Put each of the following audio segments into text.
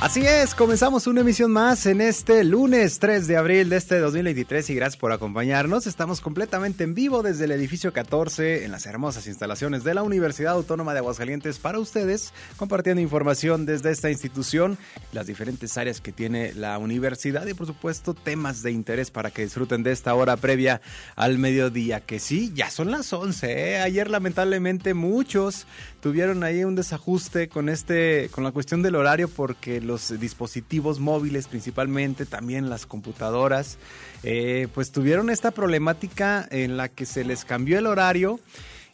Así es, comenzamos una emisión más en este lunes 3 de abril de este 2023 y gracias por acompañarnos. Estamos completamente en vivo desde el edificio 14 en las hermosas instalaciones de la Universidad Autónoma de Aguascalientes para ustedes, compartiendo información desde esta institución, las diferentes áreas que tiene la universidad y por supuesto temas de interés para que disfruten de esta hora previa al mediodía, que sí, ya son las 11. ¿eh? Ayer lamentablemente muchos tuvieron ahí un desajuste con este con la cuestión del horario porque los dispositivos móviles principalmente también las computadoras eh, pues tuvieron esta problemática en la que se les cambió el horario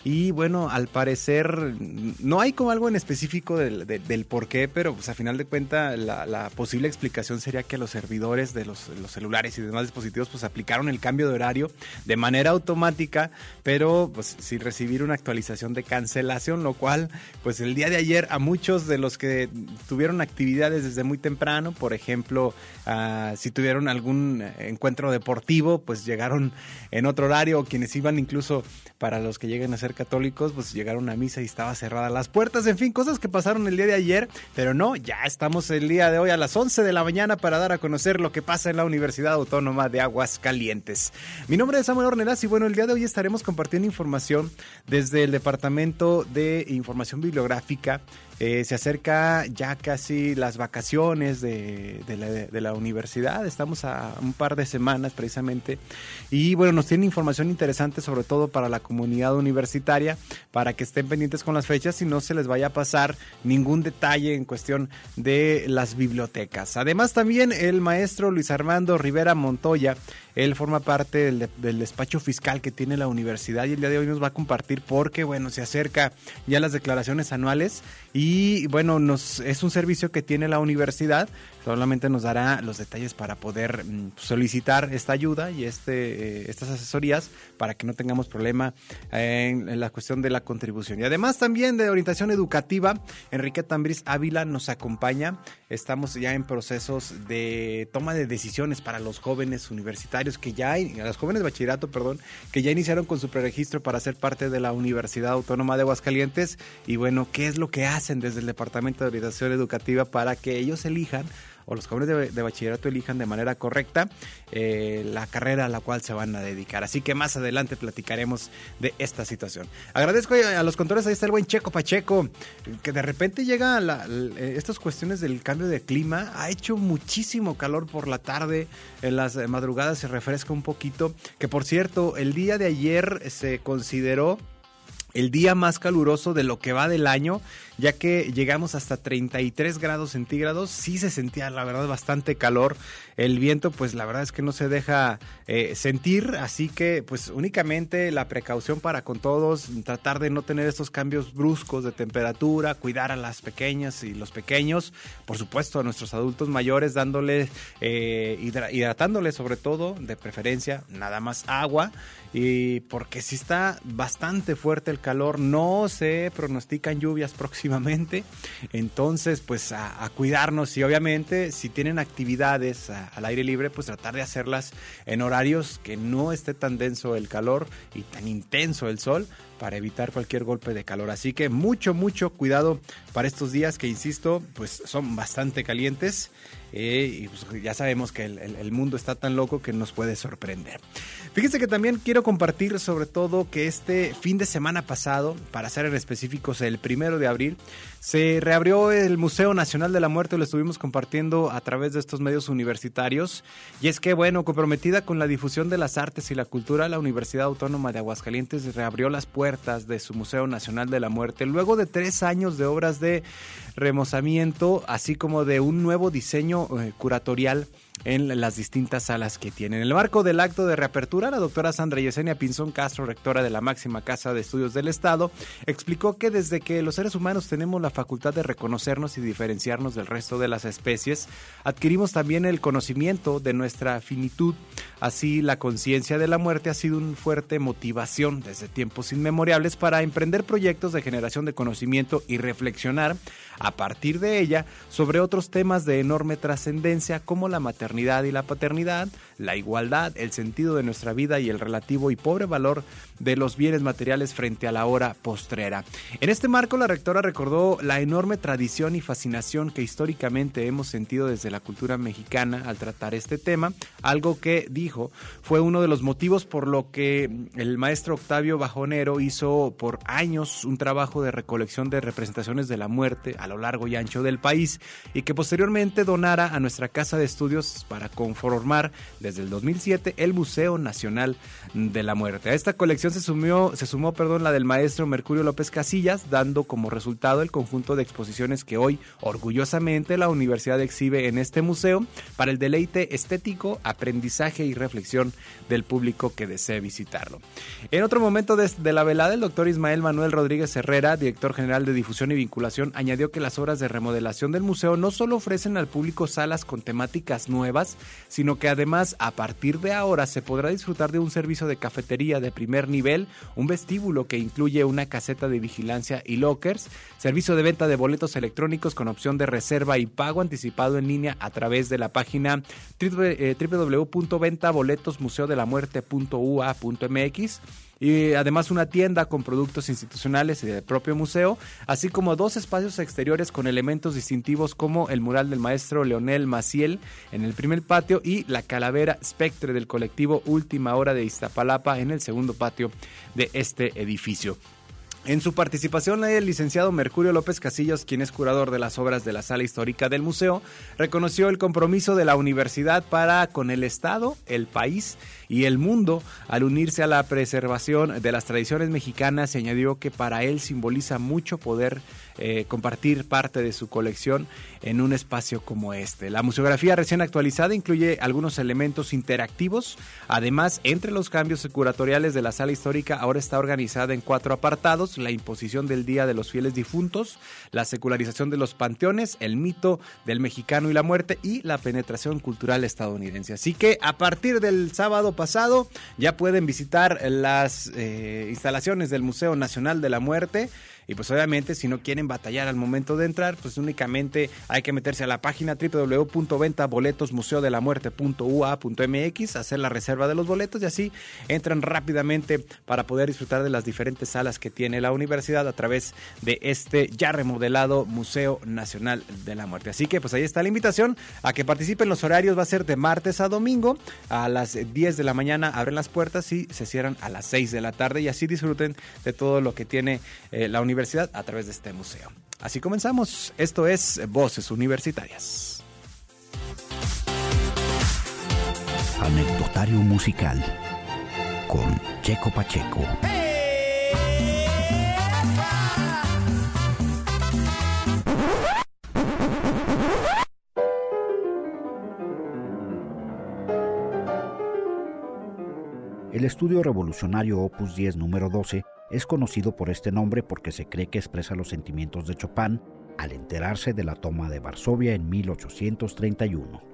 y bueno, al parecer no hay como algo en específico del, por qué, pero pues a final de cuentas la, posible explicación sería que los servidores de los, celulares y demás dispositivos pues aplicaron el cambio de horario de manera automática, pero pues sin recibir una actualización de cancelación, lo cual pues el día de ayer a muchos de los que tuvieron actividades desde muy temprano, por ejemplo, ah, si tuvieron algún encuentro deportivo, pues llegaron en otro horario, o quienes iban incluso para los que lleguen a ser católicos, pues llegaron a misa y estaba cerrada las puertas, en fin, cosas que pasaron el día de ayer, pero no, ya estamos el día de hoy a las 11 de la mañana para dar a conocer lo que pasa en la Universidad Autónoma de Aguascalientes. Mi nombre es Samuel Ornelas y bueno, el día de hoy estaremos compartiendo información desde el Departamento de Información Bibliográfica. Eh, se acerca ya casi las vacaciones de, la, universidad, estamos a un par de semanas precisamente. Y bueno, nos tiene información interesante sobre todo para la comunidad universitaria, para que estén pendientes con las fechas y no se les vaya a pasar ningún detalle en cuestión de las bibliotecas. Además también el maestro Luis Armando Rivera Montoya él forma parte del, despacho fiscal que tiene la universidad y el día de hoy nos va a compartir porque, bueno, se acerca ya las declaraciones anuales y, bueno, nos, es un servicio que tiene la universidad. Solamente nos dará los detalles para poder mm, solicitar esta ayuda y este, eh, estas asesorías para que no tengamos problema en, en, la cuestión de la contribución. Y además también de orientación educativa, Enrique Tambris Ávila nos acompaña. Estamos ya en procesos de toma de decisiones para los jóvenes universitarios que ya, a los jóvenes de bachillerato, perdón, que ya iniciaron con su preregistro para ser parte de la Universidad Autónoma de Aguascalientes. Y bueno, ¿qué es lo que hacen desde el Departamento de Orientación Educativa para que ellos elijan o los jóvenes de, bachillerato elijan de manera correcta eh, la carrera a la cual se van a dedicar. Así que más adelante platicaremos de esta situación. Agradezco a los controles, ahí está el buen Checo Pacheco, que de repente llega la, estas cuestiones del cambio de clima. Ha hecho muchísimo calor por la tarde, en las madrugadas se refresca un poquito, que por cierto, el día de ayer se consideró el día más caluroso de lo que va del año, ya que llegamos hasta 33 grados centígrados, sí se sentía la verdad bastante calor, el viento pues la verdad es que no se deja eh, sentir, así que pues únicamente la precaución para con todos, tratar de no tener estos cambios bruscos de temperatura, cuidar a las pequeñas y los pequeños, por supuesto a nuestros adultos mayores dándoles, eh, hidratándoles sobre todo, de preferencia, nada más agua, y porque si está bastante fuerte el calor, no se pronostican lluvias próximamente, entonces pues a, cuidarnos y obviamente si tienen actividades al aire libre, pues tratar de hacerlas en horarios que no esté tan denso el calor y tan intenso el sol para evitar cualquier golpe de calor. Así que mucho, mucho cuidado para estos días que, insisto, pues son bastante calientes eh, y pues ya sabemos que el, mundo está tan loco que nos puede sorprender. Fíjense que también quiero compartir sobre todo que este fin de semana pasado, para ser en específicos el primero de abril, se reabrió el Museo Nacional de la Muerte, lo estuvimos compartiendo a través de estos medios universitarios. Y es que, bueno, comprometida con la difusión de las artes y la cultura, la Universidad Autónoma de Aguascalientes reabrió las puertas de su Museo Nacional de la Muerte luego de tres años de obras de remozamiento, así como de un nuevo diseño eh, curatorial en las distintas salas que tienen. En el marco del acto de reapertura, la doctora Sandra Yesenia Pinzón Castro, rectora de la máxima casa de estudios del Estado, explicó que desde que los seres humanos tenemos la facultad de reconocernos y diferenciarnos del resto de las especies, adquirimos también el conocimiento de nuestra finitud. Así, la conciencia de la muerte ha sido una fuerte motivación desde tiempos inmemorables para emprender proyectos de generación de conocimiento y reflexionar a partir de ella sobre otros temas de enorme trascendencia como la maternidad y la paternidad, la igualdad, el sentido de nuestra vida y el relativo y pobre valor de los bienes materiales frente a la hora postrera. En este marco, la rectora recordó la enorme tradición y fascinación que históricamente hemos sentido desde la cultura mexicana al tratar este tema, algo que dijo fue uno de los motivos por lo que el maestro Octavio Bajonero hizo por años un trabajo de recolección de representaciones de la muerte a lo largo y ancho del país y que posteriormente donara a nuestra casa de estudios para conformar desde el 2007 el Museo Nacional de la Muerte. A esta colección se, sumió, se sumó perdón, la del maestro Mercurio López Casillas, dando como resultado el conjunto de exposiciones que hoy orgullosamente la universidad exhibe en este museo para el deleite estético, aprendizaje y reflexión del público que desee visitarlo. En otro momento de, la velada, el doctor Ismael Manuel Rodríguez Herrera, director general de difusión y vinculación, añadió que las obras de remodelación del museo no solo ofrecen al público salas con temáticas nuevas, sino que además a partir de ahora se podrá disfrutar de un servicio de cafetería de primer nivel, un vestíbulo que incluye una caseta de vigilancia y lockers, servicio de venta de boletos electrónicos con opción de reserva y pago anticipado en línea a través de la página www.ventaboletosmuseodelamuerte.ua.mx y además una tienda con productos institucionales y del propio museo, así como dos espacios exteriores con elementos distintivos como el mural del maestro Leonel Maciel en el primer patio y la calavera Spectre del colectivo Última Hora de Iztapalapa en el segundo patio de este edificio. En su participación, el licenciado Mercurio López Casillos, quien es curador de las obras de la sala histórica del museo, reconoció el compromiso de la universidad para con el Estado, el país y el mundo al unirse a la preservación de las tradiciones mexicanas y añadió que para él simboliza mucho poder eh, compartir parte de su colección en un espacio como este. La museografía recién actualizada incluye algunos elementos interactivos. Además, entre los cambios curatoriales de la sala histórica, ahora está organizada en cuatro apartados: la imposición del Día de los Fieles Difuntos, la secularización de los panteones, el mito del mexicano y la muerte y la penetración cultural estadounidense. Así que a partir del sábado ya pueden visitar las eh, instalaciones del Museo Nacional de la Muerte. Y pues obviamente si no quieren batallar al momento de entrar, pues únicamente hay que meterse a la página www.ventaboletosmuseodelamuerte.ua.mx, hacer la reserva de los boletos y así entran rápidamente para poder disfrutar de las diferentes salas que tiene la universidad a través de este ya remodelado Museo Nacional de la Muerte. Así que pues ahí está la invitación a que participen. Los horarios va a ser de martes a domingo. A las 10 de la mañana abren las puertas y se cierran a las 6 de la tarde y así disfruten de todo lo que tiene eh, la universidad universidad a través de este museo. Así comenzamos. Esto es Voces Universitarias. Anecdotario musical con Checo Pacheco. El estudio revolucionario Opus 10 número 12 es conocido por este nombre porque se cree que expresa los sentimientos de Chopin al enterarse de la toma de Varsovia en 1831.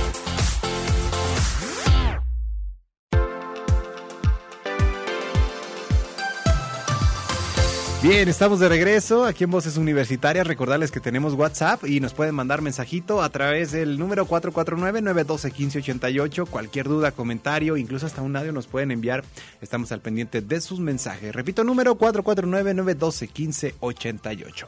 Bien, estamos de regreso aquí en Voces Universitarias. Recordarles que tenemos WhatsApp y nos pueden mandar mensajito a través del número 449-912-1588. Cualquier duda, comentario, incluso hasta un audio nos pueden enviar. Estamos al pendiente de sus mensajes. Repito, número 449-912-1588.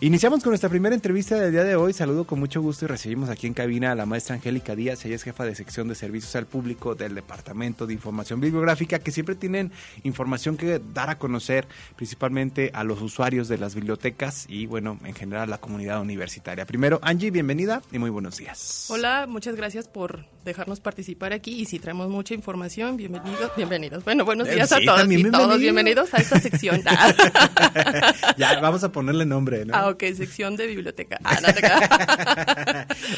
Iniciamos con nuestra primera entrevista del día de hoy. Saludo con mucho gusto y recibimos aquí en cabina a la maestra Angélica Díaz. Ella es jefa de sección de servicios al público del Departamento de Información Bibliográfica, que siempre tienen información que dar a conocer, principalmente a los usuarios de las bibliotecas y, bueno, en general a la comunidad universitaria. Primero, Angie, bienvenida y muy buenos días. Hola, muchas gracias por dejarnos participar aquí y si traemos mucha información, bienvenidos, bienvenidos. Bueno, buenos Eh, días sí, a todos y bienvenido. todos bienvenidos a esta sección. Ya, vamos a ponerle nombre, ¿no? Ok, sección de biblioteca. Ah, no.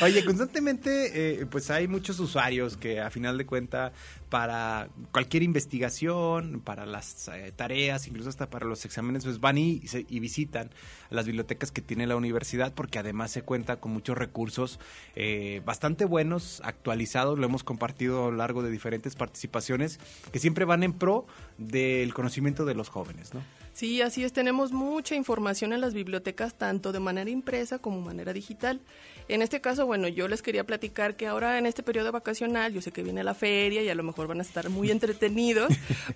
Oye, constantemente, eh, pues hay muchos usuarios que a final de cuenta para cualquier investigación, para las eh, tareas, incluso hasta para los exámenes, pues van y, y visitan las bibliotecas que tiene la universidad porque además se cuenta con muchos recursos eh, bastante buenos, actualizados, lo hemos compartido a lo largo de diferentes participaciones que siempre van en pro del conocimiento de los jóvenes, ¿no? Sí, así es. Tenemos mucha información en las bibliotecas, tanto de manera impresa como manera digital. En este caso, bueno, yo les quería platicar que ahora en este periodo vacacional, yo sé que viene la feria y a lo mejor van a estar muy entretenidos,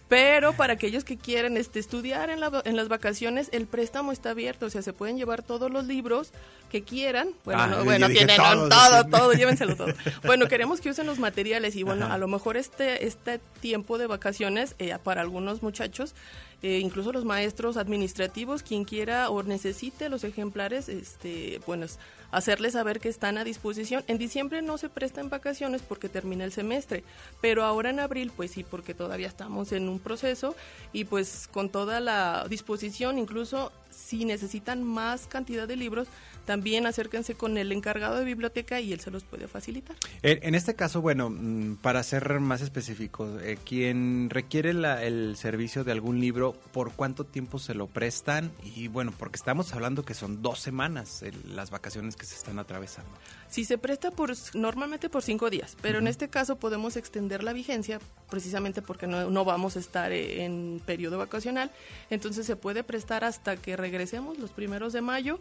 pero para aquellos que quieren este, estudiar en, la- en las vacaciones, el préstamo está abierto, o sea, se pueden llevar todos los libros que quieran. Bueno, Ah, no, bueno, tienen todo, sí. todo, llévenselo todo. Bueno, queremos que usen los materiales y bueno, Ajá. a lo mejor este, este tiempo de vacaciones eh, para algunos muchachos, incluso los maestros administrativos, quien quiera o necesite los ejemplares, este, bueno, es hacerles saber que están a disposición. En diciembre no se prestan vacaciones porque termina el semestre, pero ahora en abril, pues sí, porque todavía estamos en un proceso y pues con toda la disposición, incluso si necesitan más cantidad de libros, también acérquense con el encargado de biblioteca y él se los puede facilitar. En, este caso, bueno, mm, para ser más específicos, eh, quien requiere la- el servicio de algún libro, ¿por cuánto tiempo se lo prestan? Y bueno, porque estamos hablando que son dos semanas las vacaciones que se están atravesando. Si se presta por normalmente por cinco días, pero en este caso podemos extender la vigencia precisamente porque no, no vamos a estar eh, en periodo vacacional, entonces se puede prestar hasta que regresemos los primeros de mayo.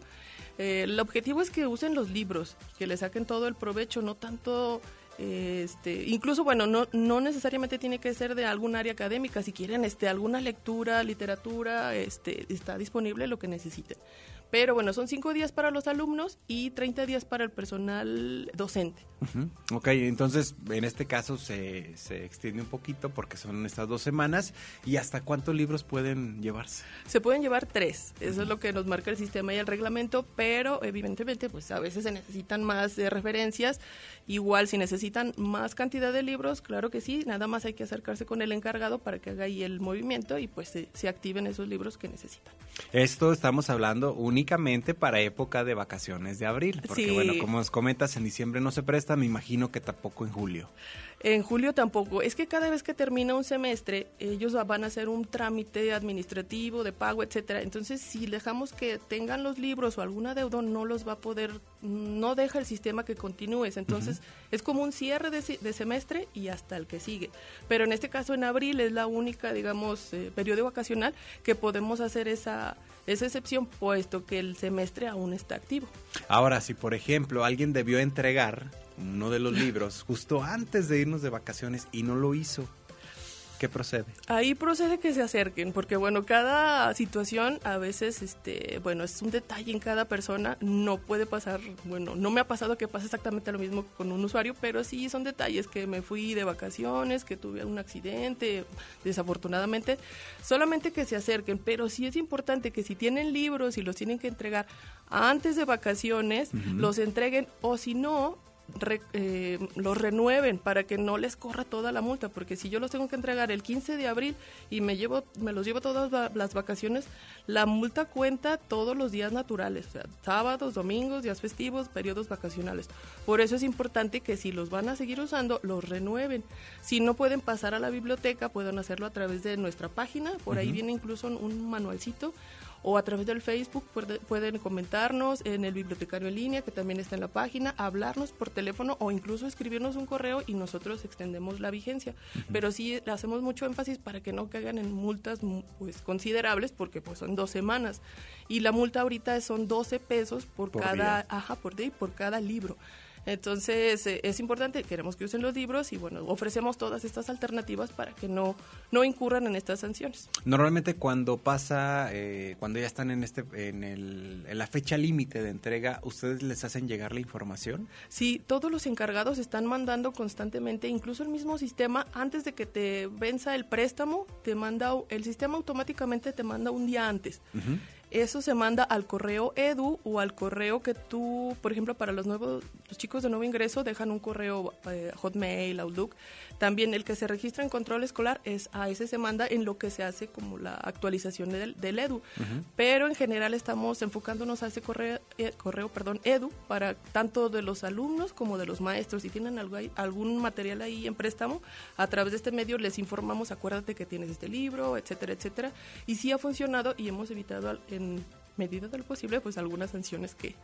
Eh, el objetivo es que usen los libros, que le saquen todo el provecho, no tanto este, incluso bueno, no, no necesariamente tiene que ser de algún área académica, si quieren este alguna lectura, literatura, este está disponible lo que necesiten. Pero bueno, son cinco días para los alumnos y 30 días para el personal docente. Ujú. Ok, entonces en este caso se, se extiende un poquito porque son estas dos semanas. ¿Y hasta cuántos libros pueden llevarse? Se pueden llevar tres, eso es lo que nos marca el sistema y el reglamento, pero evidentemente pues a veces se necesitan más eh, referencias. Igual si necesitan más cantidad de libros, claro que sí, nada más hay que acercarse con el encargado para que haga ahí el movimiento y pues se, se activen esos libros que necesitan. Esto estamos hablando únicamente para época de vacaciones de abril. Porque Sí. bueno, como nos comentas, en diciembre no se presta, me imagino que tampoco en julio. En julio tampoco. Es que cada vez que termina un semestre, ellos van a hacer un trámite administrativo de pago, etcétera. Entonces, si dejamos que tengan los libros o algún adeudo, no los va a poder, no deja el sistema que continúes. Entonces, es como un cierre de semestre y hasta el que sigue. Pero en este caso, en abril es la única, digamos, eh, periodo vacacional que podemos hacer esa, esa excepción, puesto que el semestre aún está activo. Ahora, si por ejemplo alguien debió entregar uno de los libros justo antes de irnos de vacaciones y no lo hizo, ¿Qué procede? Ahí procede que se acerquen, porque bueno, cada situación a veces, este, bueno, es un detalle en cada persona, no puede pasar, bueno, no me ha pasado que pase exactamente lo mismo con un usuario, pero sí son detalles que me fui de vacaciones, que tuve un accidente, desafortunadamente, solamente que se acerquen, pero sí es importante que si tienen libros y los tienen que entregar antes de vacaciones, los entreguen o si no, re- eh, los renueven para que no les corra toda la multa, porque si yo los tengo que entregar el 15 de abril y me llevo me los llevo todas las vacaciones, la multa cuenta todos los días naturales, o sea, sábados, domingos, días festivos, periodos vacacionales. Por eso es importante que si los van a seguir usando, los renueven. Si no pueden pasar a la biblioteca, pueden hacerlo a través de nuestra página, por ahí viene incluso un manualcito o a través del Facebook puede- pueden comentarnos en el bibliotecario en línea que también está en la página, hablarnos por teléfono o incluso escribirnos un correo y nosotros extendemos la vigencia. Pero sí le hacemos mucho énfasis para que no caigan en multas mu- pues considerables porque pues son dos semanas y la multa ahorita son 12 pesos por, Por cada día. ajá, por día y por cada libro. Entonces eh, es importante, queremos que usen los libros y bueno, ofrecemos todas estas alternativas para que no, no incurran en estas sanciones. Normalmente cuando pasa, eh, cuando ya están en este, en, el, en la fecha límite de entrega, ¿ustedes les hacen llegar la información? Sí, todos los encargados están mandando constantemente, incluso el mismo sistema, antes de que te venza el préstamo, te manda, el sistema automáticamente te manda un día antes. Eso se manda al correo edu o al correo que tú, por ejemplo, para los nuevos, los chicos de nuevo ingreso dejan un correo eh, Hotmail, Outlook. También el que se registra en control escolar es a ese se manda en lo que se hace como la actualización del, del edu. Pero en general estamos enfocándonos a ese correo, eh, correo, perdón, edu para tanto de los alumnos como de los maestros. Si tienen algo algún material ahí en préstamo, a través de este medio les informamos, acuérdate que tienes este libro, etcétera, etcétera. Y sí ha funcionado y hemos evitado al- medida de posible pues algunas sanciones que,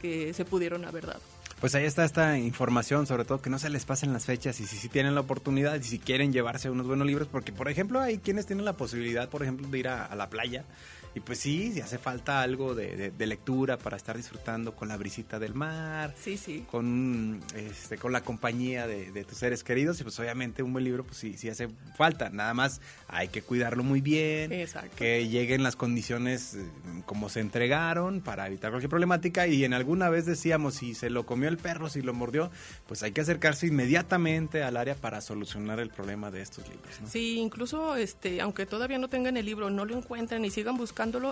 que se pudieron haber dado. Pues ahí está esta información, sobre todo que no se les pasen las fechas y si, tienen la oportunidad y si quieren llevarse unos buenos libros, porque por ejemplo hay quienes tienen la posibilidad, por ejemplo, de ir a la playa y pues sí, si hace falta algo de, de- de lectura para estar disfrutando con la brisita del mar, Sí, sí. con, este, con la compañía de, de tus seres queridos y pues obviamente un buen libro pues sí, sí hace falta, nada más hay que cuidarlo muy bien, Exacto. que lleguen las condiciones eh, como se entregaron para evitar cualquier problemática y en alguna vez decíamos si se lo comió el perro, si lo mordió, pues hay que acercarse inmediatamente al área para solucionar el problema de estos libros. ¿no? Sí, incluso este, aunque todavía no tengan el libro, no lo encuentren y sigan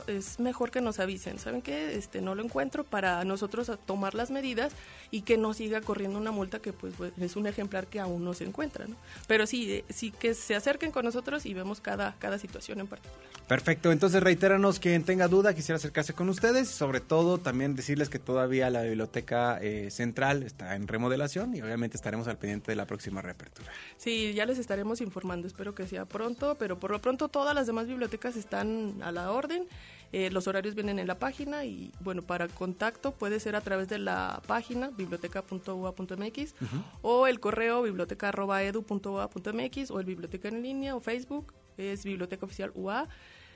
es mejor que nos avisen. ¿Saben qué? Este, no lo encuentro para nosotros tomar las medidas y que no siga corriendo una multa que pues pues, es un ejemplar que aún no se encuentra, ¿no? Pero sí, eh, sí que se acerquen con nosotros y vemos cada, cada situación en particular. Perfecto, entonces reitéranos quien tenga duda, quisiera acercarse con ustedes, sobre todo también decirles que todavía la biblioteca eh, central está en remodelación y obviamente estaremos al pendiente de la próxima reapertura. Sí, ya les estaremos informando, espero que sea pronto, pero por lo pronto todas las demás bibliotecas están a la orden, eh, los horarios vienen en la página y bueno, para contacto puede ser a través de la página biblioteca.ua.mx o el correo biblioteca.edu.ua.mx o el biblioteca en línea o Facebook, es Biblioteca Oficial UA.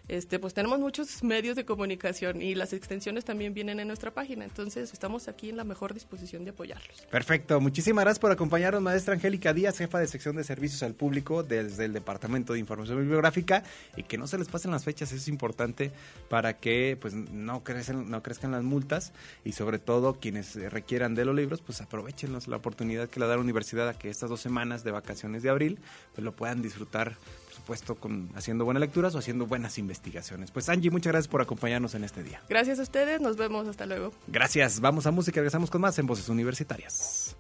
Este, pues tenemos muchos medios de comunicación y las extensiones también vienen en nuestra página, entonces estamos aquí en la mejor disposición de apoyarlos. Perfecto, muchísimas gracias por acompañarnos, maestra Angélica Díaz, jefa de sección de servicios al público desde el Departamento de Información Bibliográfica. Y que no se les pasen las fechas, es importante para que pues no crecen, no crezcan las multas. Y sobre todo quienes requieran de los libros, pues aprovechenlos. La oportunidad que le da la universidad a que estas dos semanas de vacaciones de abril pues lo puedan disfrutar, supuesto, con haciendo buenas lecturas o haciendo buenas investigaciones. Pues Angie, muchas gracias por acompañarnos en este día. Gracias a ustedes, nos vemos, hasta luego. Gracias, vamos a música, regresamos con más en Voces Universitarias.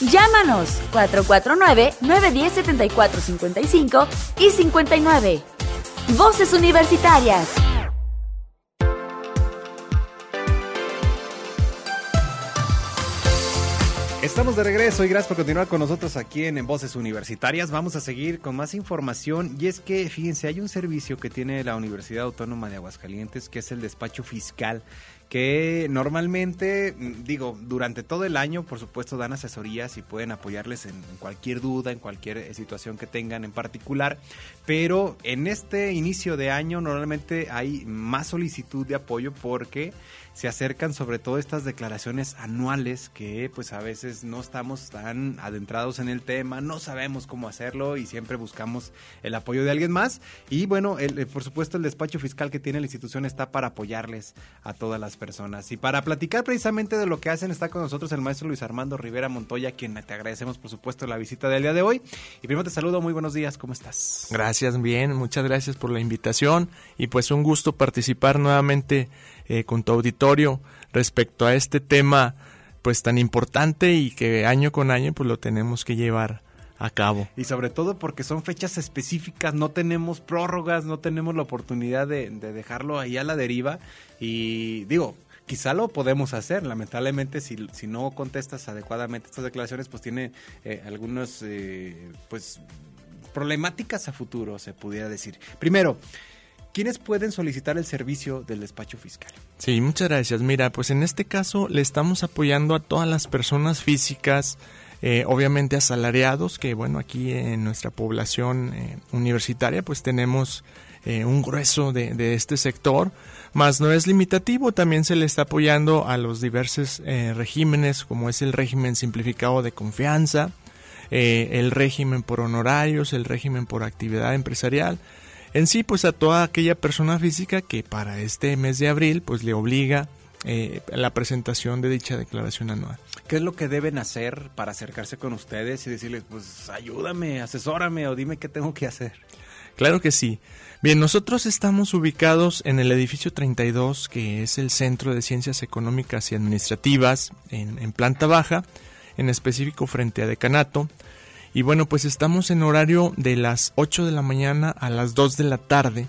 Llámanos 449-910-7455 y 59. Voces Universitarias. Estamos de regreso y gracias por continuar con nosotros aquí en, en, Voces Universitarias. Vamos a seguir con más información y es que, fíjense, hay un servicio que tiene la Universidad Autónoma de Aguascalientes que es el despacho fiscal que normalmente, mm, digo, durante todo el año, por supuesto, dan asesorías y pueden apoyarles en, cualquier duda, en cualquier eh, situación que tengan en particular, pero en este inicio de año normalmente hay más solicitud de apoyo porque se acercan sobre todo estas declaraciones anuales que pues a veces no estamos tan adentrados en el tema, no sabemos cómo hacerlo y siempre buscamos el apoyo de alguien más. Y bueno, el- el- por supuesto el despacho fiscal que tiene la institución está para apoyarles a todas las personas. Y para platicar precisamente de lo que hacen está con nosotros el maestro Luis Armando Rivera Montoya, quien te agradecemos por supuesto la visita del día de hoy. Y primero te saludo, muy buenos días, ¿cómo estás? Gracias, bien, muchas gracias por la invitación. Y pues un gusto participar nuevamente eh, con tu auditorio respecto a este tema pues tan importante y que año con año pues lo tenemos que llevar a cabo. Y sobre todo porque son fechas específicas, no tenemos prórrogas, no tenemos la oportunidad de, de dejarlo ahí a la deriva. Y digo, quizá lo podemos hacer, lamentablemente si, si no contestas adecuadamente estas declaraciones, pues tiene eh, algunos, eh, pues, problemáticas a futuro, se pudiera decir. Primero, ¿quiénes pueden solicitar el servicio del despacho fiscal? Sí, muchas gracias. Mira, pues en este caso le estamos apoyando a todas las personas físicas, eh, obviamente asalariados, que bueno, aquí en nuestra población eh, universitaria pues tenemos eh, un grueso de, de este sector, más no es limitativo, también se le está apoyando a los diversos eh, regímenes, como es el régimen simplificado de confianza, eh, el régimen por honorarios, el régimen por actividad empresarial, en sí pues a toda aquella persona física que para este mes de abril pues le obliga eh, la presentación de dicha declaración anual. ¿Qué es lo que deben hacer para acercarse con ustedes y decirles, pues ayúdame, asesórame o dime qué tengo que hacer? Claro que sí. Bien, nosotros estamos ubicados en el edificio 32, que es el Centro de Ciencias Económicas y Administrativas, en, en planta baja, en específico frente a Decanato. Y bueno, pues estamos en horario de las 8 de la mañana a las 2 de la tarde.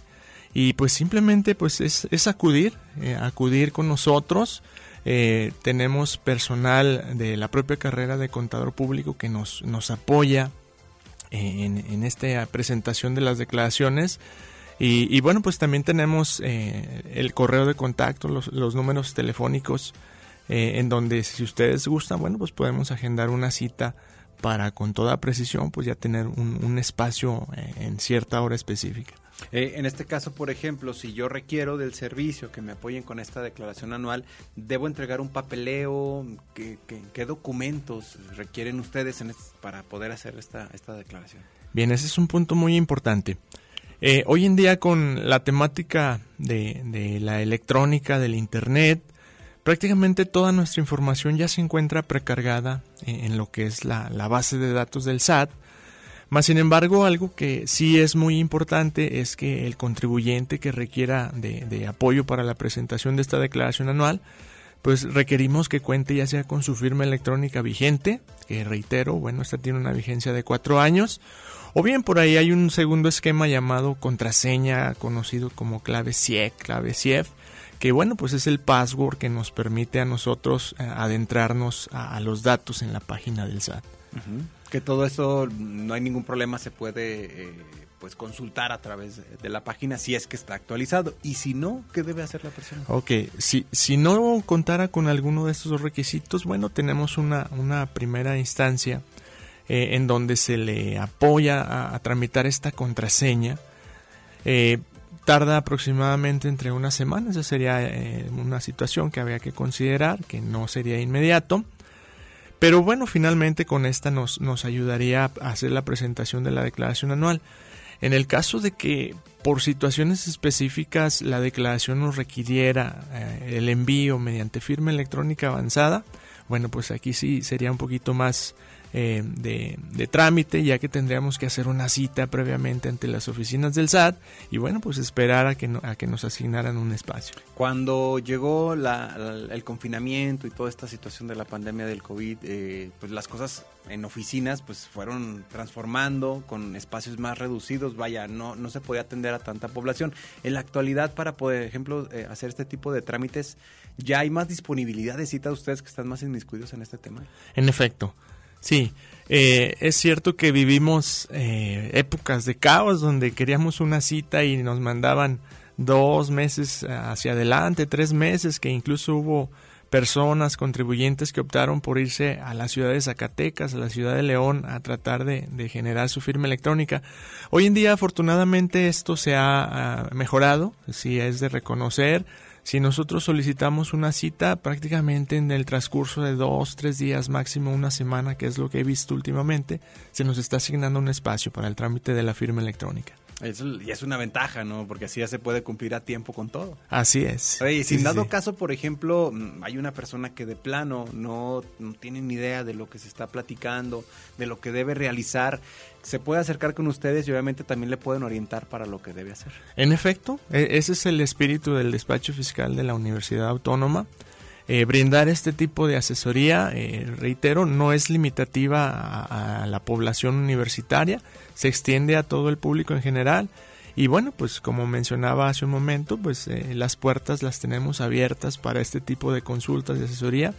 Y pues simplemente pues es, acudir, eh, acudir con nosotros. Eh, tenemos personal de la propia carrera de contador público que nos, nos apoya en, en esta presentación de las declaraciones. Y, bueno, pues también tenemos eh, el correo de contacto, los, números telefónicos, en donde si ustedes gustan, bueno, pues podemos agendar una cita para con toda precisión, pues ya tener un, espacio en cierta hora específica. Eh, en este caso, por ejemplo, si yo requiero del servicio que me apoyen con esta declaración anual, ¿debo entregar un papeleo? ¿Qué, qué- qué documentos requieren ustedes en es- para poder hacer esta, esta declaración? Bien, ese es un punto muy importante. Eh, hoy en día con la temática de, de la electrónica, del Internet, prácticamente toda nuestra información ya se encuentra precargada en, en lo que es la base de datos del SAT. Más sin embargo, algo que sí es muy importante es que el contribuyente que requiera de, apoyo para la presentación de esta declaración anual, pues requerimos que cuente ya sea con su firma electrónica vigente, que reitero, bueno, esta tiene una vigencia de cuatro años, o bien por ahí hay un segundo esquema llamado contraseña, conocido como clave CIEC, clave CIEF, que bueno, pues es el password que nos permite a nosotros eh, adentrarnos a los datos en la página del SAT. Que todo eso, no hay ningún problema, se puede eh, pues consultar a través de, la página si es que está actualizado. Y si no, ¿qué debe hacer la persona? Ok, si, si no contara con alguno de estos requisitos, bueno, tenemos una, una primera instancia eh, en donde se le apoya a, tramitar esta contraseña. Eh, tarda aproximadamente entre unas semanas, esa sería eh, una situación que había que considerar, que no sería inmediato. Pero bueno, finalmente con esta nos, nos ayudaría a hacer la presentación de la declaración anual. En el caso de que por situaciones específicas la declaración nos requiriera eh, el envío mediante firma electrónica avanzada, bueno, pues aquí sí sería un poquito más eh, de, de, trámite, ya que tendríamos que hacer una cita previamente ante las oficinas del SAT y bueno, pues esperar a que, no, a que nos asignaran un espacio. Cuando llegó la, la, el confinamiento y toda esta situación de la pandemia del COVID, eh, pues las cosas en oficinas pues fueron transformando con espacios más reducidos, vaya, no, no se podía atender a tanta población. En la actualidad, para, por ejemplo, eh, hacer este tipo de trámites, ¿ya hay más disponibilidad de cita ustedes que están más inmiscuidos en este tema? En efecto. Sí, eh, es cierto que vivimos eh, épocas de caos donde queríamos una cita y nos mandaban dos meses hacia adelante, tres meses, que incluso hubo personas, contribuyentes que optaron por irse a la ciudad de Zacatecas, a la ciudad de León, a tratar de, generar su firma electrónica. Hoy en día, afortunadamente, esto se ha uh, mejorado, sí es de reconocer. Si nosotros solicitamos una cita prácticamente en el transcurso de dos, tres días, máximo una semana, que es lo que he visto últimamente, se nos está asignando un espacio para el trámite de la firma electrónica. Eso ya es una ventaja, ¿no? Porque así ya se puede cumplir a tiempo con todo. Así es. Oye, sin sí, dado sí. caso, por ejemplo, hay una persona que de plano no, no tiene ni idea de lo que se está platicando, de lo que debe realizar, se puede acercar con ustedes y obviamente también le pueden orientar para lo que debe hacer. En efecto, ese es el espíritu del despacho fiscal de la Universidad Autónoma. Eh, brindar este tipo de asesoría, eh, reitero, no es limitativa a, la población universitaria, se extiende a todo el público en general. Y bueno, pues como mencionaba hace un momento, pues eh, las puertas las tenemos abiertas para este tipo de consultas de asesoría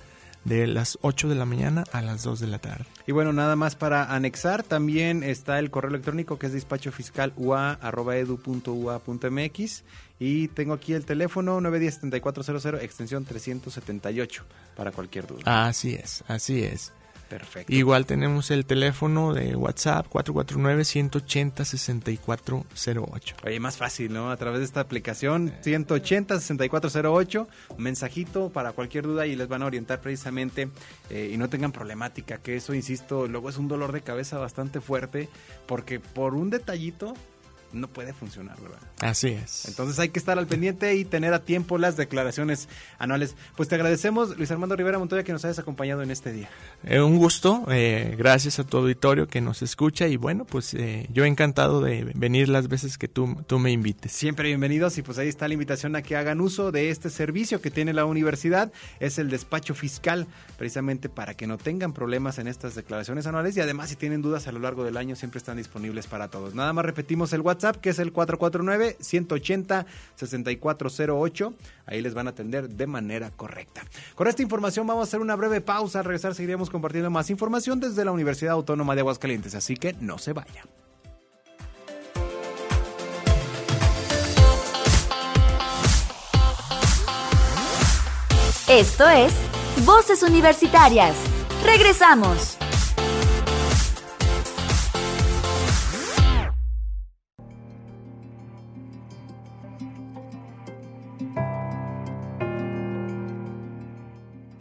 de las 8 de la mañana a las 2 de la tarde. Y bueno, nada más para anexar, también está el correo electrónico que es despachofiscal.ua.edu.ua.mx y tengo aquí el teléfono 910-7400, extensión 378, para cualquier duda. Así es, así es. Perfecto. Igual tenemos el teléfono de WhatsApp 449-180-6408. Oye, más fácil, ¿no? A través de esta aplicación 180-6408, un mensajito para cualquier duda y les van a orientar precisamente eh, y no tengan problemática, que eso, insisto, luego es un dolor de cabeza bastante fuerte porque por un detallito no puede funcionar, ¿verdad? Así es. Entonces hay que estar al pendiente y tener a tiempo las declaraciones anuales. Pues te agradecemos, Luis Armando Rivera Montoya, que nos hayas acompañado en este día. Eh, un gusto, eh, gracias a tu auditorio que nos escucha y bueno, pues eh, yo encantado de venir las veces que tú, tú me invites. Siempre bienvenidos y pues ahí está la invitación a que hagan uso de este servicio que tiene la universidad, es el despacho fiscal, precisamente para que no tengan problemas en estas declaraciones anuales y además si tienen dudas a lo largo del año siempre están disponibles para todos. Nada más repetimos el WhatsApp WhatsApp, que es el 449-180-6408. Ahí les van a atender de manera correcta. Con esta información vamos a hacer una breve pausa. Al regresar seguiremos compartiendo más información desde la Universidad Autónoma de Aguascalientes, así que no se vaya. Esto es Voces Universitarias. Regresamos.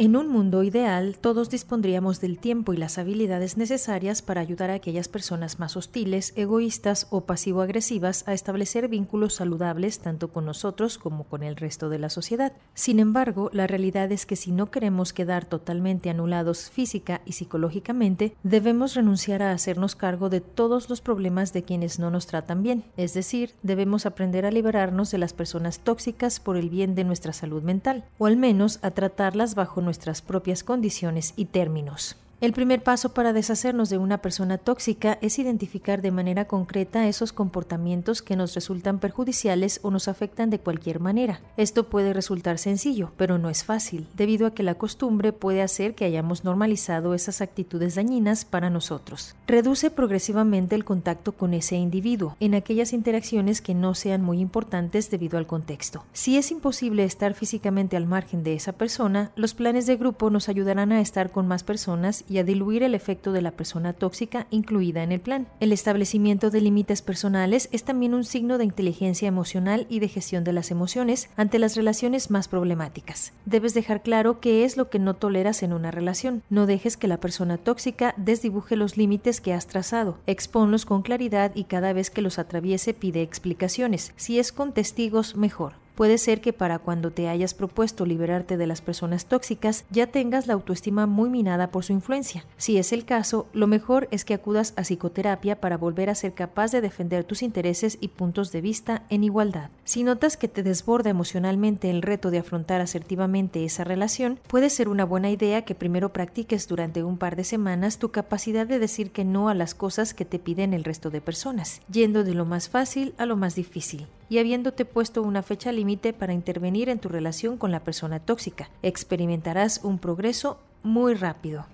En un mundo ideal, todos dispondríamos del tiempo y las habilidades necesarias para ayudar a aquellas personas más hostiles, egoístas o pasivo-agresivas a establecer vínculos saludables tanto con nosotros como con el resto de la sociedad. Sin embargo, la realidad es que si no queremos quedar totalmente anulados física y psicológicamente, debemos renunciar a hacernos cargo de todos los problemas de quienes no nos tratan bien. Es decir, debemos aprender a liberarnos de las personas tóxicas por el bien de nuestra salud mental, o al menos a tratarlas bajo nuestra nuestras propias condiciones y términos. El primer paso para deshacernos de una persona tóxica es identificar de manera concreta esos comportamientos que nos resultan perjudiciales o nos afectan de cualquier manera. Esto puede resultar sencillo, pero no es fácil, debido a que la costumbre puede hacer que hayamos normalizado esas actitudes dañinas para nosotros. Reduce progresivamente el contacto con ese individuo en aquellas interacciones que no sean muy importantes debido al contexto. Si es imposible estar físicamente al margen de esa persona, los planes de grupo nos ayudarán a estar con más personas y a diluir el efecto de la persona tóxica incluida en el plan. El establecimiento de límites personales es también un signo de inteligencia emocional y de gestión de las emociones ante las relaciones más problemáticas. Debes dejar claro qué es lo que no toleras en una relación. No dejes que la persona tóxica desdibuje los límites que has trazado. Exponlos con claridad y cada vez que los atraviese pide explicaciones. Si es con testigos, mejor. Puede ser que para cuando te hayas propuesto liberarte de las personas tóxicas ya tengas la autoestima muy minada por su influencia. Si es el caso, lo mejor es que acudas a psicoterapia para volver a ser capaz de defender tus intereses y puntos de vista en igualdad. Si notas que te desborda emocionalmente el reto de afrontar asertivamente esa relación, puede ser una buena idea que primero practiques durante un par de semanas tu capacidad de decir que no a las cosas que te piden el resto de personas, yendo de lo más fácil a lo más difícil y habiéndote puesto una fecha límite para intervenir en tu relación con la persona tóxica. Experimentarás un progreso muy rápido.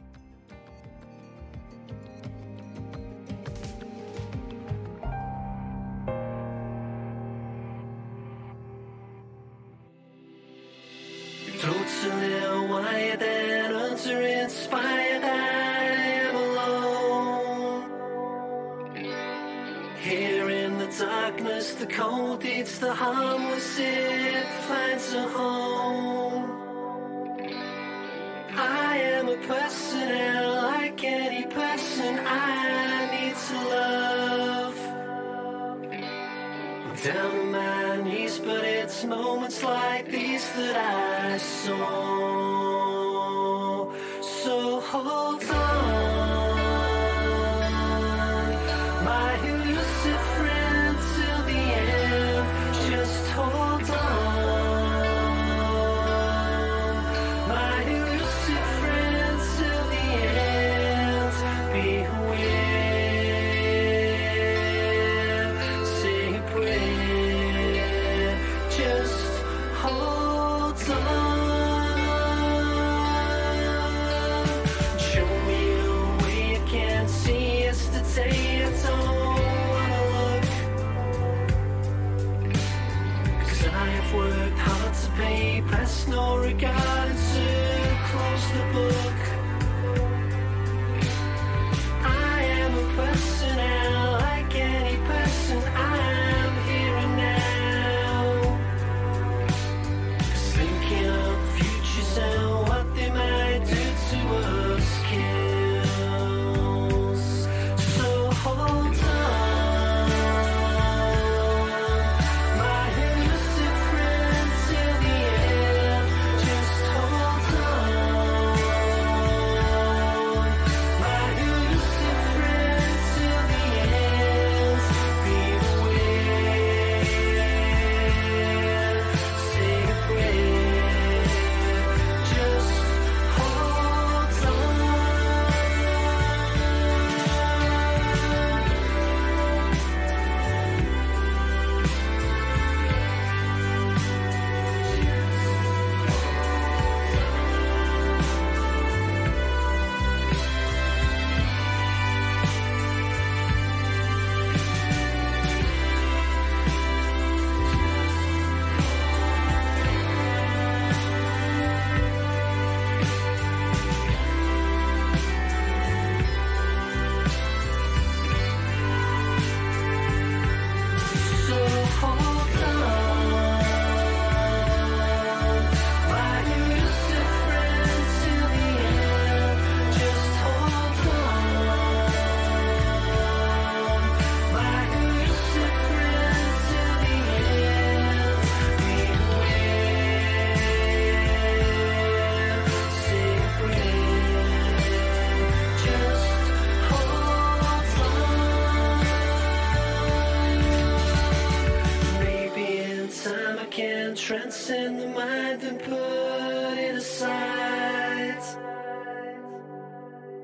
Transcend the mind and put it aside.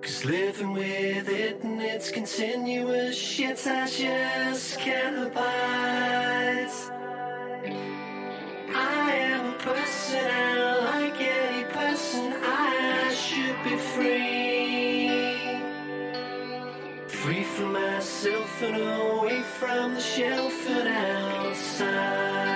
Cause living with it and its continuous shit I just can't abide. I am a person like any person I should be free. Free from myself and away from the shelf and outside.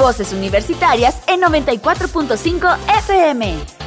Voces Universitarias en 94.5 FM.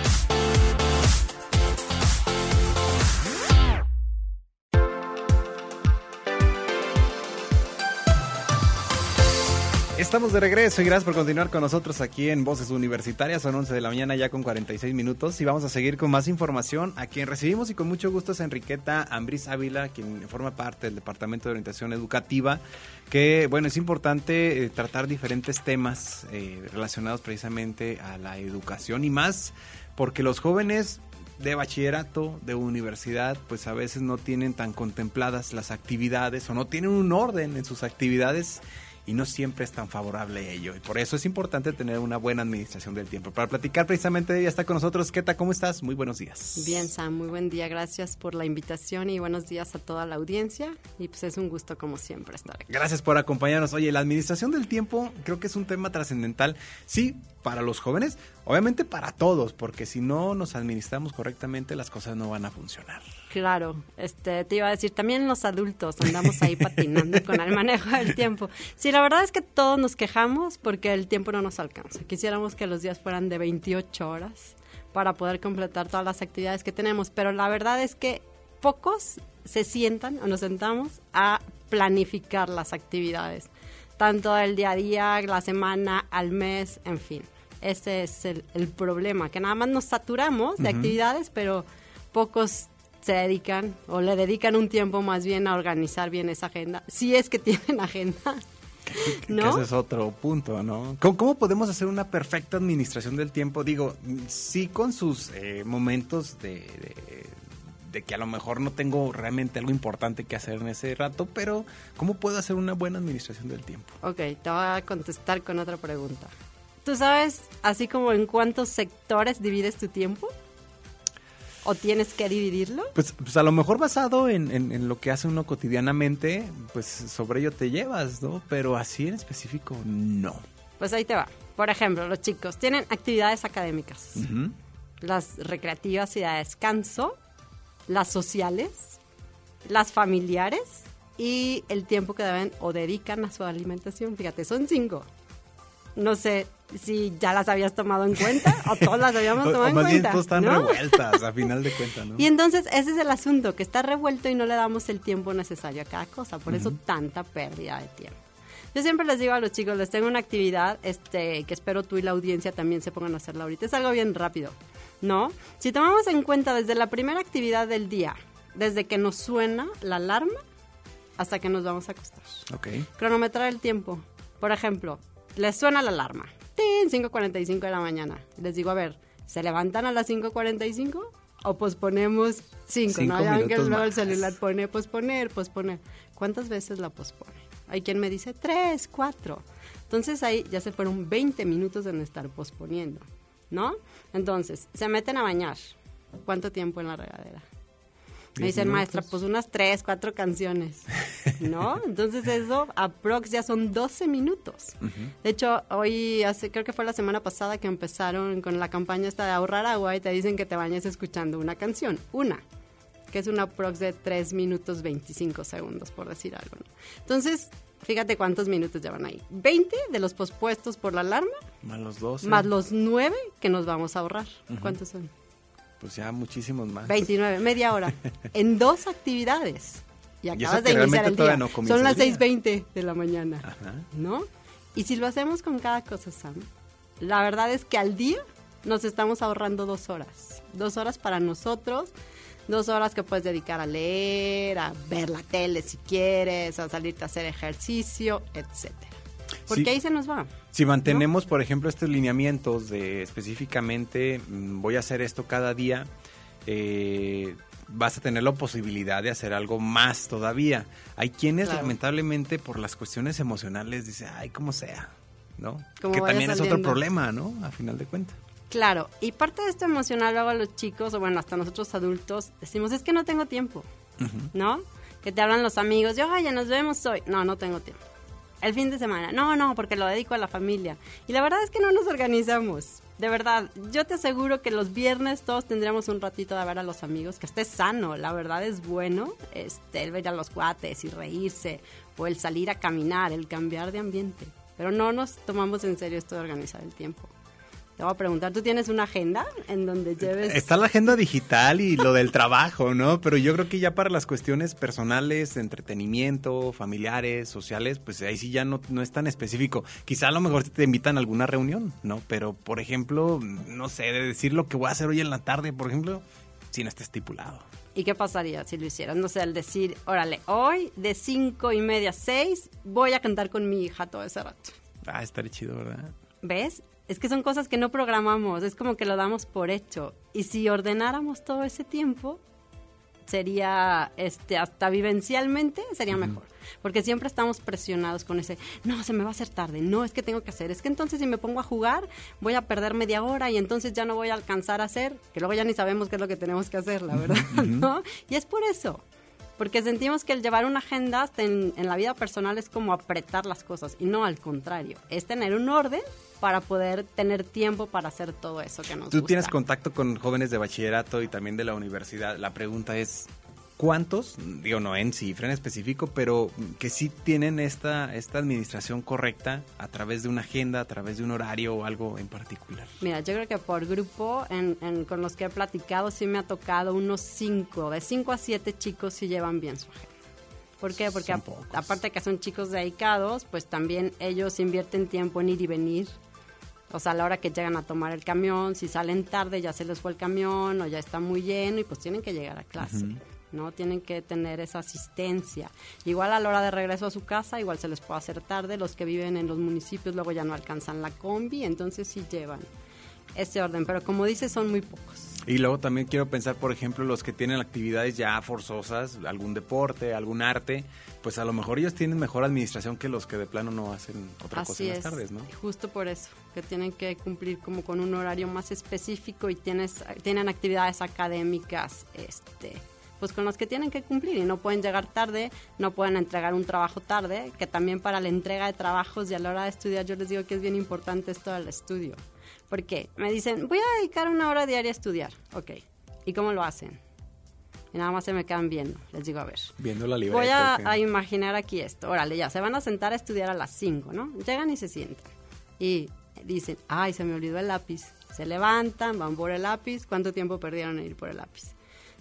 Estamos de regreso y gracias por continuar con nosotros aquí en Voces Universitarias. Son 11 de la mañana ya con 46 minutos y vamos a seguir con más información. A quien recibimos y con mucho gusto es Enriqueta Ambris Ávila, quien forma parte del Departamento de Orientación Educativa, que bueno, es importante eh, tratar diferentes temas eh, relacionados precisamente a la educación y más porque los jóvenes de bachillerato, de universidad, pues a veces no tienen tan contempladas las actividades o no tienen un orden en sus actividades y no siempre es tan favorable ello. Y por eso es importante tener una buena administración del tiempo. Para platicar precisamente de ella está con nosotros. Keta, ¿cómo estás? Muy buenos días. Bien, Sam, muy buen día. Gracias por la invitación y buenos días a toda la audiencia. Y pues es un gusto, como siempre, estar aquí. Gracias por acompañarnos. Oye, la administración del tiempo creo que es un tema trascendental. Sí, para los jóvenes, obviamente para todos, porque si no nos administramos correctamente, las cosas no van a funcionar. Claro, este, te iba a decir, también los adultos andamos ahí patinando con el manejo del tiempo. Sí, la verdad es que todos nos quejamos porque el tiempo no nos alcanza. Quisiéramos que los días fueran de 28 horas para poder completar todas las actividades que tenemos, pero la verdad es que pocos se sientan o nos sentamos a planificar las actividades, tanto el día a día, la semana, al mes, en fin. Ese es el, el problema, que nada más nos saturamos de actividades, pero pocos se dedican o le dedican un tiempo más bien a organizar bien esa agenda, si es que tienen agenda. Que ¿No? ese es otro punto, ¿no? ¿Cómo, cómo podemos hacer una perfecta administración del tiempo? Digo, sí con sus eh, momentos de, de- de que a lo mejor no tengo realmente algo importante que hacer en ese rato, pero ¿cómo puedo hacer una buena administración del tiempo? Ok, te voy a contestar con otra pregunta. ¿Tú sabes así como en cuántos sectores divides tu tiempo? ¿O tienes que dividirlo? Pues, pues a lo mejor basado en, en- en lo que hace uno cotidianamente, pues sobre ello te llevas, ¿no? Pero así en específico, no. Pues ahí te va. Por ejemplo, los chicos tienen actividades académicas, las recreativas y de descanso, las sociales, las familiares y el tiempo que deben o dedican a su alimentación. Fíjate, son cinco. No sé si ya las habías tomado en cuenta o todas las habíamos tomado o en más bien cuenta. todos están ¿no? revueltas a final de cuentas, ¿no? Y entonces ese es el asunto, que está revuelto y no le damos el tiempo necesario a cada cosa. Por eso tanta pérdida de tiempo. Yo siempre les digo a los chicos, les tengo una actividad este, que espero tú y la audiencia también se pongan a hacerla ahorita. Es algo bien rápido, ¿no? Si tomamos en cuenta desde la primera actividad del día, desde que nos suena la alarma hasta que nos vamos a acostar. Ok. Cronometrar el tiempo. Por ejemplo, les suena la alarma. ¡Tin! 5.45 de la mañana. Les digo, a ver, ¿se levantan a las 5.45 o posponemos 5? Cinco ¿no? Ya ven que luego el celular pone posponer, posponer. ¿Cuántas veces la pospone? Hay quien me dice 3, 4. Entonces ahí ya se fueron 20 minutos en estar posponiendo, ¿no? Entonces, se meten a bañar. ¿Cuánto tiempo en la regadera? Me dicen, maestra, pues unas tres, cuatro canciones, ¿no? Entonces eso, aprox ya son 12 minutos. De hecho, hoy, hace, creo que fue la semana pasada que empezaron con la campaña esta de ahorrar agua y te dicen que te bañes escuchando una canción, una, que es una aprox de 3 minutos 25 segundos, por decir algo, ¿no? Entonces, fíjate cuántos minutos llevan ahí. 20 de los pospuestos por la alarma, Más los dos. más los 9 que nos vamos a ahorrar. ¿Cuántos son? Pues ya muchísimos más. 29, media hora, en dos actividades. Y acabas que de iniciar el día. no Son las el día. 6.20 de la mañana, Ajá. ¿no? Y si lo hacemos con cada cosa, Sam, la verdad es que al día nos estamos ahorrando dos horas. Dos horas para nosotros, dos horas que puedes dedicar a leer, a ver la tele si quieres, a salirte a hacer ejercicio, etcétera. Porque ahí se nos va. Si mantenemos, por ejemplo, estos lineamientos de específicamente mm, voy a hacer esto cada día, eh, vas a tener la posibilidad de hacer algo más todavía. Hay quienes Claro. lamentablemente por las cuestiones emocionales dicen, ay, como sea, ¿no? Como que también es otro problema, ¿no? A final de cuentas. Claro, y parte de esto emocional luego a los chicos, o bueno, hasta nosotros adultos, decimos, es que no tengo tiempo, ¿no? Que te hablan los amigos, yo, oye, nos vemos hoy. No, no tengo tiempo. El fin de semana, no, no, porque lo dedico a la familia. Y la verdad es que no nos organizamos. De verdad, yo te aseguro que los viernes todos tendremos un ratito de ver a los amigos, que esté sano, la verdad es bueno, este, el ver a los cuates y reírse, o el salir a caminar, el cambiar de ambiente. pero no nos tomamos en serio esto de organizar el tiempo. Te voy a preguntar, ¿tú tienes una agenda en donde lleves... Está la agenda digital y lo del trabajo, ¿no? Pero yo creo que ya para las cuestiones personales, de entretenimiento, familiares, sociales, pues ahí sí ya no, no es tan específico. Quizá a lo mejor te invitan a alguna reunión, ¿no? Pero, por ejemplo, no sé, de decir lo que voy a hacer hoy en la tarde, por ejemplo, si no está estipulado. ¿Y qué pasaría si lo hicieras? No sé, al decir, órale, hoy de cinco y media a seis voy a cantar con mi hija todo ese rato. Ah, estaría chido, ¿verdad? ¿Ves? Es que son cosas que no programamos, es como que lo damos por hecho. Y si ordenáramos todo ese tiempo, sería, este, hasta vivencialmente, sería mejor. Porque siempre estamos presionados con ese, no, se me va a hacer tarde, no, es que tengo que hacer, es que entonces si me pongo a jugar, voy a perder media hora y entonces ya no voy a alcanzar a hacer, que luego ya ni sabemos qué es lo que tenemos que hacer, la verdad, ¿no? Y es por eso. Porque sentimos que el llevar una agenda en, en la vida personal es como apretar las cosas y no al contrario, es tener un orden para poder tener tiempo para hacer todo eso que nos Tú gusta. tienes contacto con jóvenes de bachillerato y también de la universidad. La pregunta es, ¿cuántos? Digo, no en cifra en específico, pero que sí tienen esta, esta administración correcta a través de una agenda, a través de un horario o algo en particular. Mira, yo creo que por grupo, en, en- con los que he platicado, sí me ha tocado unos cinco, de cinco a siete chicos sí llevan bien su agenda. ¿Por qué? Porque a- aparte que son chicos dedicados, pues también ellos invierten tiempo en ir y venir. O sea, a la hora que llegan a tomar el camión, si salen tarde ya se les fue el camión o ya está muy lleno y pues tienen que llegar a clase. ¿No? Tienen que tener esa asistencia. Igual a la hora de regreso a su casa, igual se les puede hacer tarde. Los que viven en los municipios luego ya no alcanzan la combi, entonces sí llevan ese orden. Pero como dices, son muy pocos. Y luego también quiero pensar, por ejemplo, los que tienen actividades ya forzosas, algún deporte, algún arte, pues a lo mejor ellos tienen mejor administración que los que de plano no hacen otra cosa en es, las tardes, ¿no? justo por eso, que tienen que cumplir como con un horario más específico y tienes, tienen actividades académicas, este, pues con las que tienen que cumplir y no pueden llegar tarde, no pueden entregar un trabajo tarde, que también para la entrega de trabajos y a la hora de estudiar yo les digo que es bien importante esto del estudio. porque Me dicen, voy a dedicar una hora diaria a estudiar, ok, ¿y cómo lo hacen? Y nada más se me quedan viendo, les digo, a ver. Viendo la libreta. Voy a, a imaginar aquí esto. Órale, ya, se van a sentar a estudiar a las 5, ¿no? Llegan y se sientan. Y dicen, ay, se me olvidó el lápiz. Se levantan, van por el lápiz. ¿Cuánto tiempo perdieron en ir por el lápiz?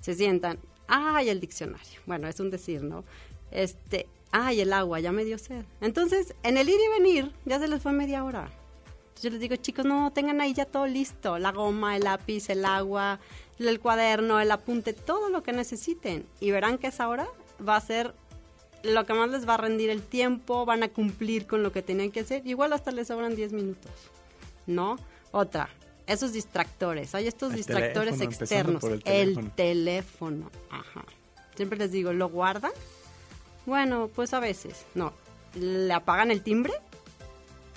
Se sientan, ay, el diccionario. Bueno, es un decir, ¿no? Este, ay, el agua, ya me dio sed. Entonces, en el ir y venir, ya se les fue media hora. Entonces yo les digo, chicos, no, tengan ahí ya todo listo. La goma, el lápiz, el agua, el cuaderno, el apunte, todo lo que necesiten. Y verán que esa hora va a ser lo que más les va a rendir el tiempo, van a cumplir con lo que tenían que hacer. Igual hasta les sobran 10 minutos, ¿no? Otra, esos distractores. Hay estos El distractores teléfono, externos. el el teléfono. teléfono. Ajá. Siempre les digo, ¿lo guardan? Bueno, pues a veces. No. ¿Le apagan el timbre?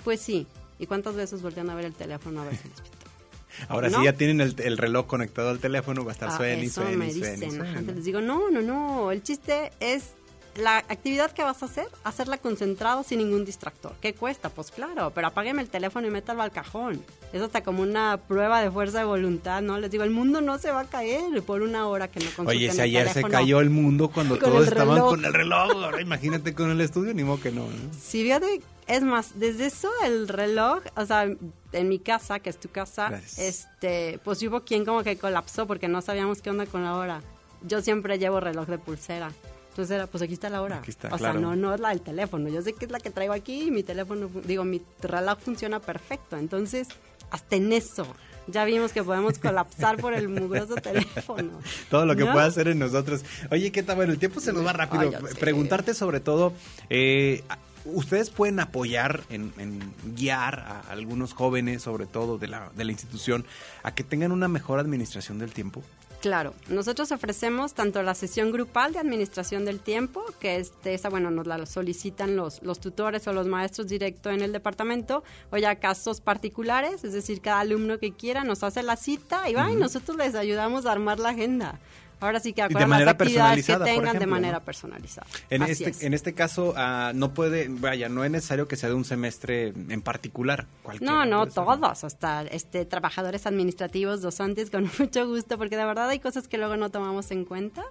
Pues sí. ¿Y cuántas veces voltean a ver el teléfono a ver si les? Ahora ¿no? sí ya tienen el, el reloj conectado al teléfono, va a estar Ah, suene y eso suene me y suene y dicen. suene, Ajá, ¿no? Les digo, no, no, no. El chiste es la actividad que vas a hacer, hacerla concentrado sin ningún distractor. ¿Qué cuesta? Pues claro, pero apágueme el teléfono y métalo al cajón. Es hasta como una prueba de fuerza de voluntad, ¿no? Les digo, el mundo no se va a caer por una hora que no consulten Oye, si ayer se cayó el mundo cuando todos estaban reloj. con el reloj, ahora imagínate con el estudio, ni modo que no, ¿no? Sí, fíjate, es más, desde eso el reloj, o sea, en mi casa, que es tu casa, Gracias. este, pues hubo quien como que colapsó porque no sabíamos qué onda con la hora. Yo siempre llevo reloj de pulsera. Entonces era, pues aquí está la hora. Aquí está, o claro. sea, no, no es la del teléfono. Yo sé que es la que traigo aquí y mi teléfono, digo, mi reloj funciona perfecto. Entonces, hasta en eso, ya vimos que podemos colapsar por el mugroso teléfono. Todo lo que ¿No? pueda hacer en nosotros. Oye, ¿qué tal? Bueno, el tiempo se nos va rápido. Ay, ya sé. Preguntarte sobre todo, eh, ¿ustedes pueden apoyar en, en guiar a algunos jóvenes, sobre todo de la, de la institución, a que tengan una mejor administración del tiempo? Claro, nosotros ofrecemos tanto la sesión grupal de administración del tiempo, que es de esa, bueno, nos la solicitan los, los tutores o los maestros directo en el departamento, o ya casos particulares, es decir, cada alumno que quiera nos hace la cita y va y nosotros les ayudamos a armar la agenda. Ahora sí que de acuerdan manera las actividades que tengan de ejemplo, manera ¿no? personalizada. En Así este, es. en este caso, ah, no puede, vaya, no es necesario que sea de un semestre en particular. No, no, ser. todos, hasta este trabajadores administrativos, dosantes, con mucho gusto, porque de verdad hay cosas que luego no tomamos en cuenta.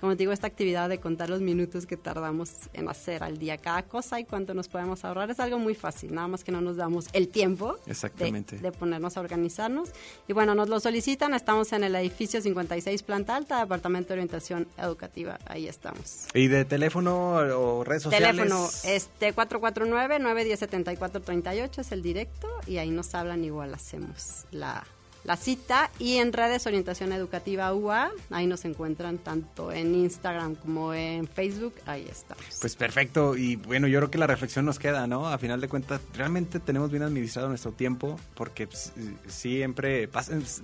Como te digo, esta actividad de contar los minutos que tardamos en hacer al día cada cosa y cuánto nos podemos ahorrar es algo muy fácil, nada más que no nos damos el tiempo de-. De, ponernos a organizarnos. Y bueno, nos lo solicitan, estamos en el edificio 56, planta alta, Departamento de Orientación Educativa, ahí estamos. ¿Y de teléfono o redes sociales? Teléfono este 449-910-7438 es el directo y ahí nos hablan igual hacemos la, la cita y en redes orientación educativa UA ahí nos encuentran tanto en Instagram como en Facebook ahí estamos. Pues perfecto, y bueno, yo creo que la reflexión nos queda, ¿no? A final de cuentas, realmente tenemos bien administrado nuestro tiempo, porque pues, siempre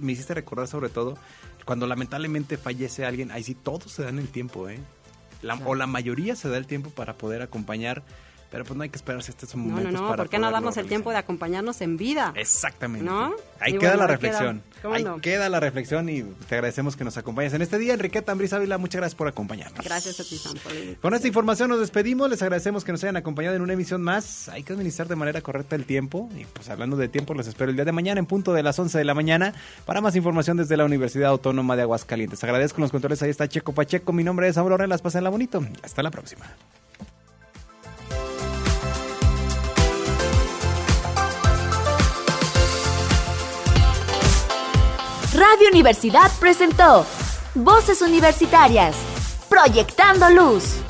me hiciste recordar sobre todo, cuando lamentablemente fallece alguien, ahí sí todos se dan el tiempo, ¿eh? La- O la mayoría se da el tiempo para poder acompañar, pero pues no hay que esperarse hasta esos no, no, momentos no, para ¿por qué no darnos el tiempo de acompañarnos en vida? Exactamente. ¿No? Ahí Y queda bueno, la queda. reflexión. ¿Cómo Ahí no? queda la reflexión y te agradecemos que nos acompañes en este día. Enriqueta Ambris Ávila, muchas gracias por acompañarnos. Gracias a ti, Sam, por. Con esta información nos despedimos, les agradecemos que nos hayan acompañado en una emisión más. Hay que administrar de manera correcta el tiempo y pues hablando de tiempo les espero el día de mañana en punto de las 11 de la mañana para más información desde la Universidad Autónoma de Aguascalientes. Agradezco los controles, ahí está Checo Pacheco, mi nombre es Aurora, las pasen la bonito. Hasta la próxima. Radio Universidad presentó Voces Universitarias, Proyectando Luz.